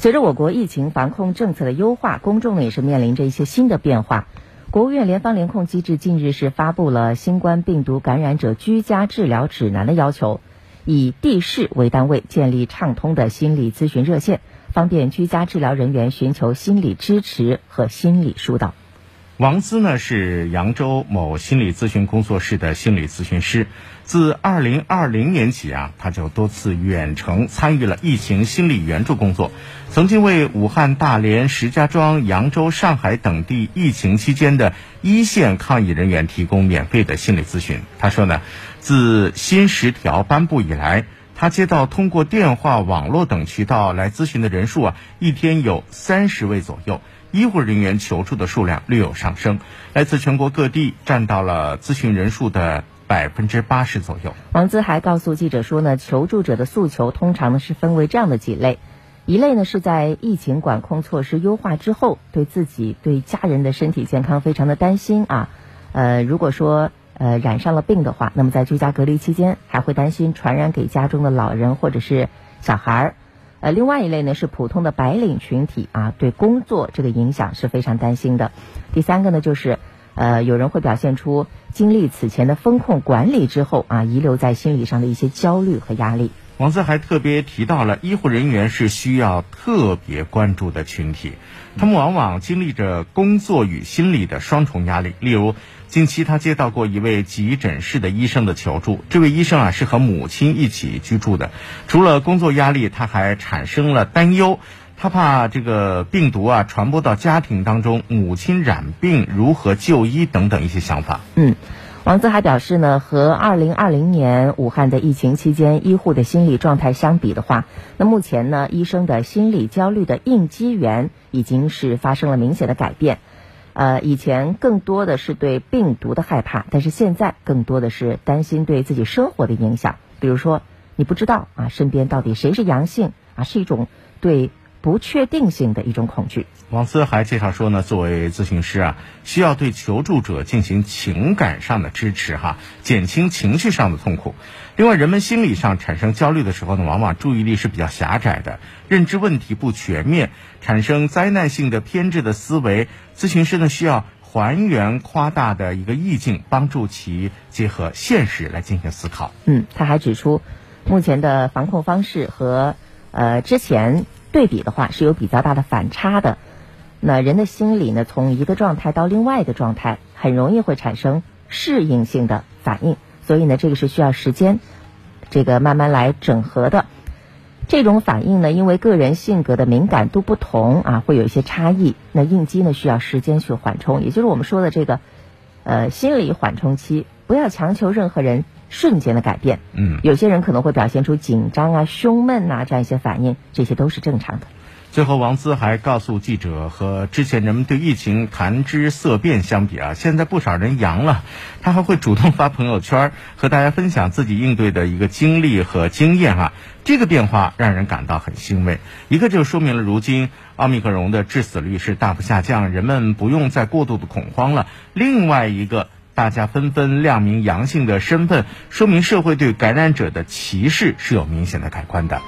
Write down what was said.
随着我国疫情防控政策的优化，公众呢也是面临着一些新的变化。国务院联防联控机制近日是发布了新冠病毒感染者居家治疗指南的要求，以地市为单位建立畅通的心理咨询热线，方便居家治疗人员寻求心理支持和心理疏导。王姿呢是扬州某心理咨询工作室的心理咨询师，自二零二零年起啊，他就多次远程参与了疫情心理援助工作，曾经为武汉、大连、石家庄、扬州、上海等地疫情期间的一线抗疫人员提供免费的心理咨询。他说呢，自新十条颁布以来，他接到通过电话、网络等渠道来咨询的人数啊，一天有三十位左右。医护人员求助的数量略有上升，来自全国各地，占到了咨询人数的百分之八十左右。王姿还告诉记者说呢，求助者的诉求通常呢是分为这样的几类，一类呢是在疫情管控措施优化之后，对自己对家人的身体健康非常的担心啊，呃，如果说呃染上了病的话，那么在居家隔离期间还会担心传染给家中的老人或者是小孩儿。呃，另外一类呢是普通的白领群体啊，对工作这个影响是非常担心的。第三个呢就是，呃，有人会表现出经历此前的风控管理之后啊，遗留在心理上的一些焦虑和压力。王思还特别提到了医护人员是需要特别关注的群体，他们往往经历着工作与心理的双重压力，例如。近期，他接到过一位急诊室的医生的求助。这位医生啊，是和母亲一起居住的。除了工作压力，他还产生了担忧，他怕这个病毒啊传播到家庭当中，母亲染病如何就医等等一些想法。嗯，王子还表示呢，和二零二零年武汉的疫情期间医护的心理状态相比的话，那目前呢，医生的心理焦虑的应激源已经是发生了明显的改变。呃，以前更多的是对病毒的害怕，但是现在更多的是担心对自己生活的影响。比如说，你不知道啊，身边到底谁是阳性啊，是一种对不确定性的一种恐惧。王思还介绍说呢，作为咨询师啊，需要对求助者进行情感上的支持，哈，减轻情绪上的痛苦。另外，人们心理上产生焦虑的时候呢，往往注意力是比较狭窄的，认知问题不全面，产生灾难性的偏执的思维。咨询师呢，需要还原夸大的一个意境，帮助其结合现实来进行思考。嗯，他还指出，目前的防控方式和呃之前对比的话，是有比较大的反差的。那人的心理呢，从一个状态到另外一个状态，很容易会产生适应性的反应。所以呢，这个是需要时间，这个慢慢来整合的。这种反应呢，因为个人性格的敏感度不同啊，会有一些差异。那应激呢，需要时间去缓冲，也就是我们说的这个，呃，心理缓冲期。不要强求任何人瞬间的改变。嗯，有些人可能会表现出紧张啊、胸闷呐这样一些反应，这些都是正常的。最后，王姿还告诉记者，和之前人们对疫情谈之色变相比啊，现在不少人阳了，他还会主动发朋友圈和大家分享自己应对的一个经历和经验哈。这个变化让人感到很欣慰。一个就说明了如今奥密克戎的致死率是大幅下降，人们不用再过度的恐慌了。另外一个，大家纷纷亮明阳性的身份，说明社会对感染者的歧视是有明显的改观的。